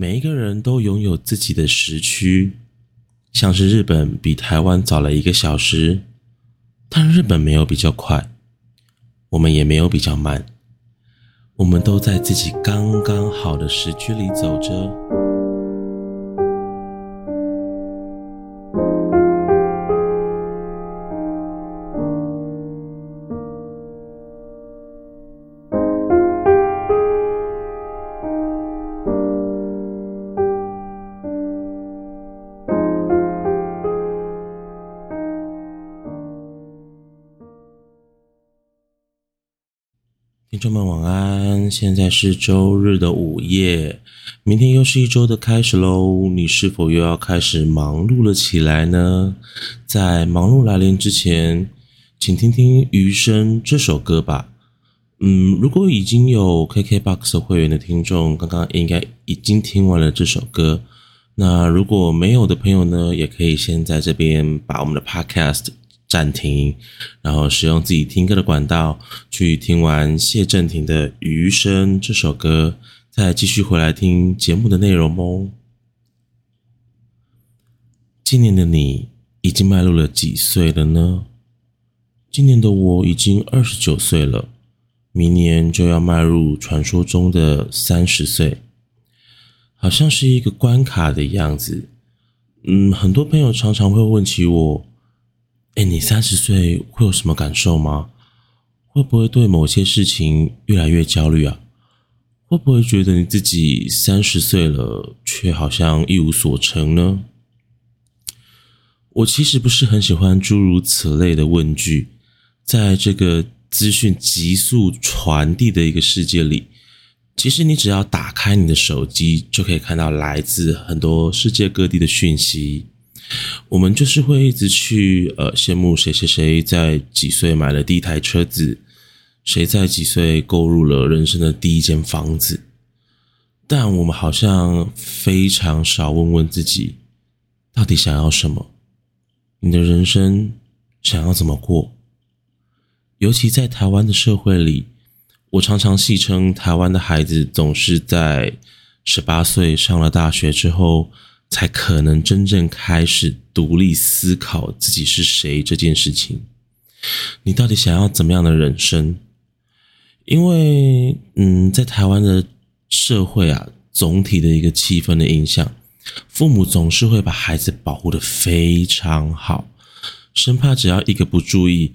每一个人都拥有自己的时区，像是日本比台湾早了一个小时，但日本没有比较快，我们也没有比较慢，我们都在自己刚刚好的时区里走着。听众们晚安，现在是周日的午夜，明天又是一周的开始喽。你是否又要开始忙碌了起来呢？在忙碌来临之前，请听听《余生》这首歌吧。嗯，如果已经有 KKBOX 会员的听众，刚刚应该已经听完了这首歌。那如果没有的朋友呢，也可以先在这边把我们的 Podcast。暂停，然后使用自己听歌的管道去听完谢震廷的《余生》这首歌，再继续回来听节目的内容哦。今年的你已经迈入了几岁了呢？今年的我已经二十九岁了，明年就要迈入传说中的三十岁，好像是一个关卡的样子。嗯，很多朋友常常会问起我。哎，你三十岁会有什么感受吗？会不会对某些事情越来越焦虑啊？会不会觉得你自己三十岁了，却好像一无所成呢？我其实不是很喜欢诸如此类的问句。在这个资讯急速传递的一个世界里，其实你只要打开你的手机，就可以看到来自很多世界各地的讯息。我们就是会一直去呃羡慕谁谁谁在几岁买了第一台车子，谁在几岁购入了人生的第一间房子，但我们好像非常少问问自己，到底想要什么？你的人生想要怎么过？尤其在台湾的社会里，我常常戏称台湾的孩子总是在十八岁上了大学之后。才可能真正开始独立思考自己是谁这件事情。你到底想要怎么样的人生？因为，嗯，在台湾的社会啊，总体的一个气氛的影响，父母总是会把孩子保护的非常好，生怕只要一个不注意，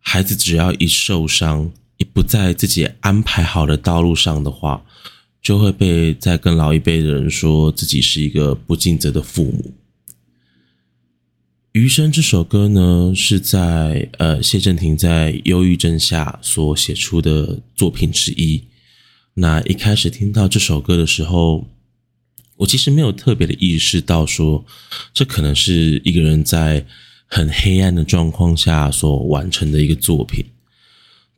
孩子只要一受伤，一不在自己安排好的道路上的话。就会被在跟老一辈的人说自己是一个不尽责的父母。余生这首歌呢，是在呃谢震廷在忧郁症下所写出的作品之一。那一开始听到这首歌的时候，我其实没有特别的意识到说，这可能是一个人在很黑暗的状况下所完成的一个作品。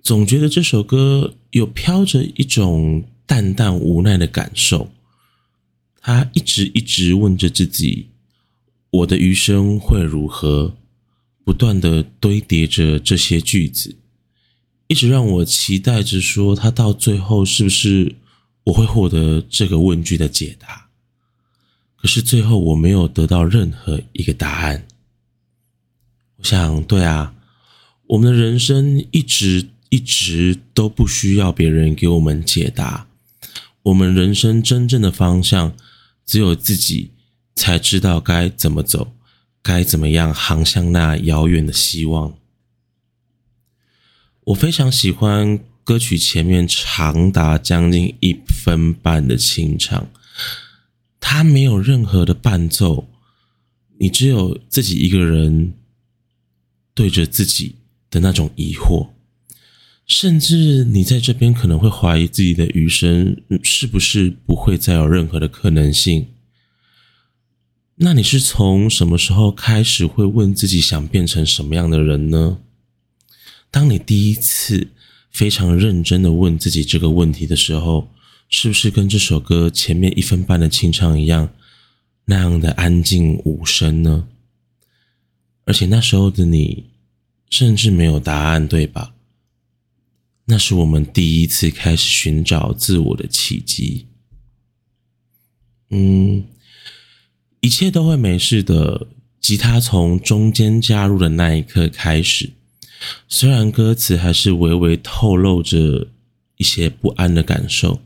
总觉得这首歌有飘着一种。淡淡无奈的感受，他一直一直问着自己：“我的余生会如何？”不断的堆叠着这些句子，一直让我期待着说，他到最后是不是我会获得这个问句的解答？可是最后我没有得到任何一个答案。我想，对啊，我们的人生一直一直都不需要别人给我们解答。我们人生真正的方向，只有自己才知道该怎么走，该怎么样航向那遥远的希望。我非常喜欢歌曲前面长达将近一分半的清唱，它没有任何的伴奏，你只有自己一个人对着自己的那种疑惑。甚至你在这边可能会怀疑自己的余生是不是不会再有任何的可能性？那你是从什么时候开始会问自己想变成什么样的人呢？当你第一次非常认真的问自己这个问题的时候，是不是跟这首歌前面一分半的清唱一样，那样的安静无声呢？而且那时候的你甚至没有答案，对吧？那是我们第一次开始寻找自我的契机。嗯，一切都会没事的。吉他从中间加入的那一刻开始，虽然歌词还是微微透露着一些不安的感受，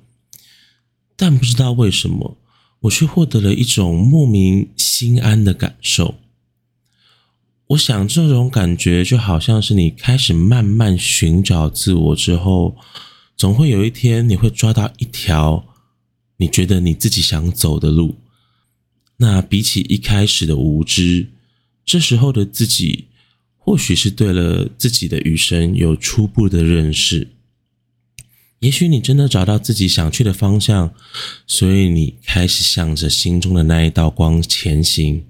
但不知道为什么，我却获得了一种莫名心安的感受。我想，这种感觉就好像是你开始慢慢寻找自我之后，总会有一天你会抓到一条你觉得你自己想走的路。那比起一开始的无知，这时候的自己或许是对了自己的余生有初步的认识。也许你真的找到自己想去的方向，所以你开始向着心中的那一道光前行。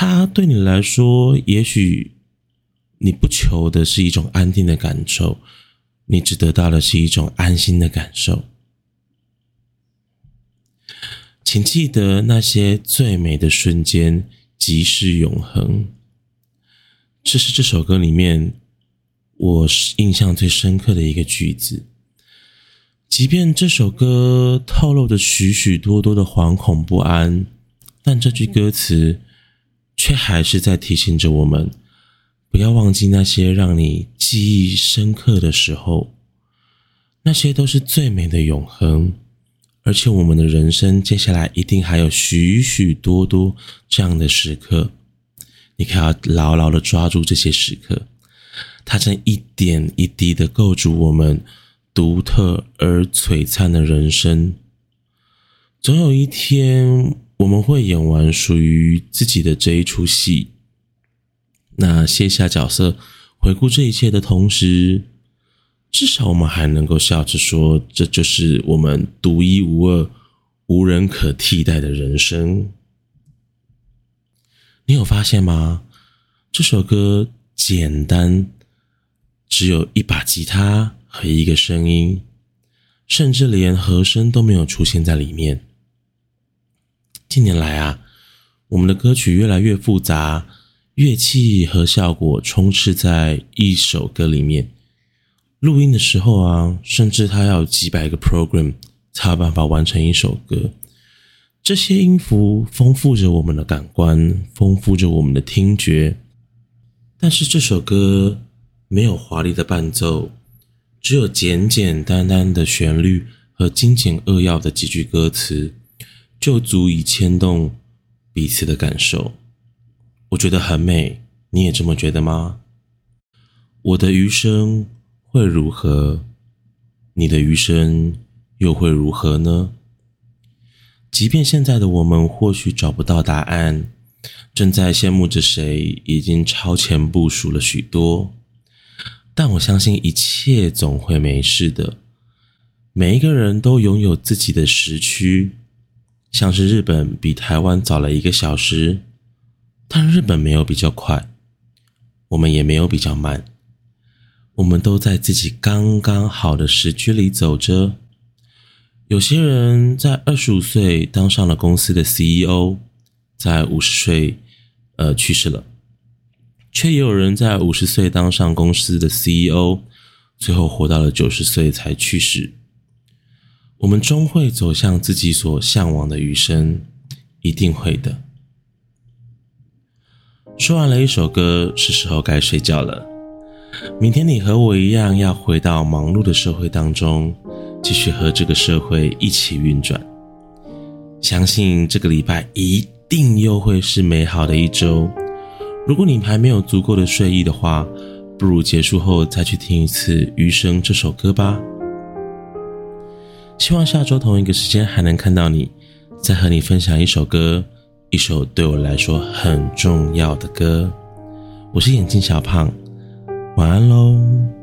它对你来说，也许你不求的是一种安定的感受，你只得到的是一种安心的感受。请记得那些最美的瞬间，即是永恒。这是这首歌里面我印象最深刻的一个句子。即便这首歌透露着许许多多的惶恐不安，但这句歌词却还是在提醒着我们：不要忘记那些让你记忆深刻的时候，那些都是最美的永恒。而且我们的人生接下来一定还有许许多多这样的时刻，你可要牢牢的抓住这些时刻，它正一点一滴的构筑我们独特而璀璨的人生。总有一天，我们会演完属于自己的这一出戏。那卸下角色，回顾这一切的同时。至少我们还能够笑着说，这就是我们独一无二、无人可替代的人生。你有发现吗？这首歌简单，只有一把吉他和一个声音，甚至连和声都没有出现在里面。近年来啊，我们的歌曲越来越复杂，乐器和效果充斥在一首歌里面。录音的时候啊，甚至它要几百个 program 才有办法完成一首歌。这些音符丰富着我们的感官，丰富着我们的听觉。但是这首歌没有华丽的伴奏，只有简简单单的旋律和精简扼要的几句歌词，就足以牵动彼此的感受。我觉得很美，你也这么觉得吗？我的余生。会如何？你的余生又会如何呢？即便现在的我们或许找不到答案，正在羡慕着谁已经超前部署了许多，但我相信一切总会没事的。每一个人都拥有自己的时区，像是日本比台湾早了一个小时，但日本没有比较快，我们也没有比较慢。我们都在自己刚刚好的时区里走着。有些人在二十五岁当上了公司的 CEO，在五十岁呃去世了，却也有人在五十岁当上公司的 CEO，最后活到了九十岁才去世。我们终会走向自己所向往的余生，一定会的。说完了一首歌，是时候该睡觉了。明天你和我一样，要回到忙碌的社会当中，继续和这个社会一起运转。相信这个礼拜一定又会是美好的一周。如果你还没有足够的睡意的话，不如结束后再去听一次《余生》这首歌吧。希望下周同一个时间还能看到你，再和你分享一首歌，一首对我来说很重要的歌。我是眼镜小胖。晚安喽。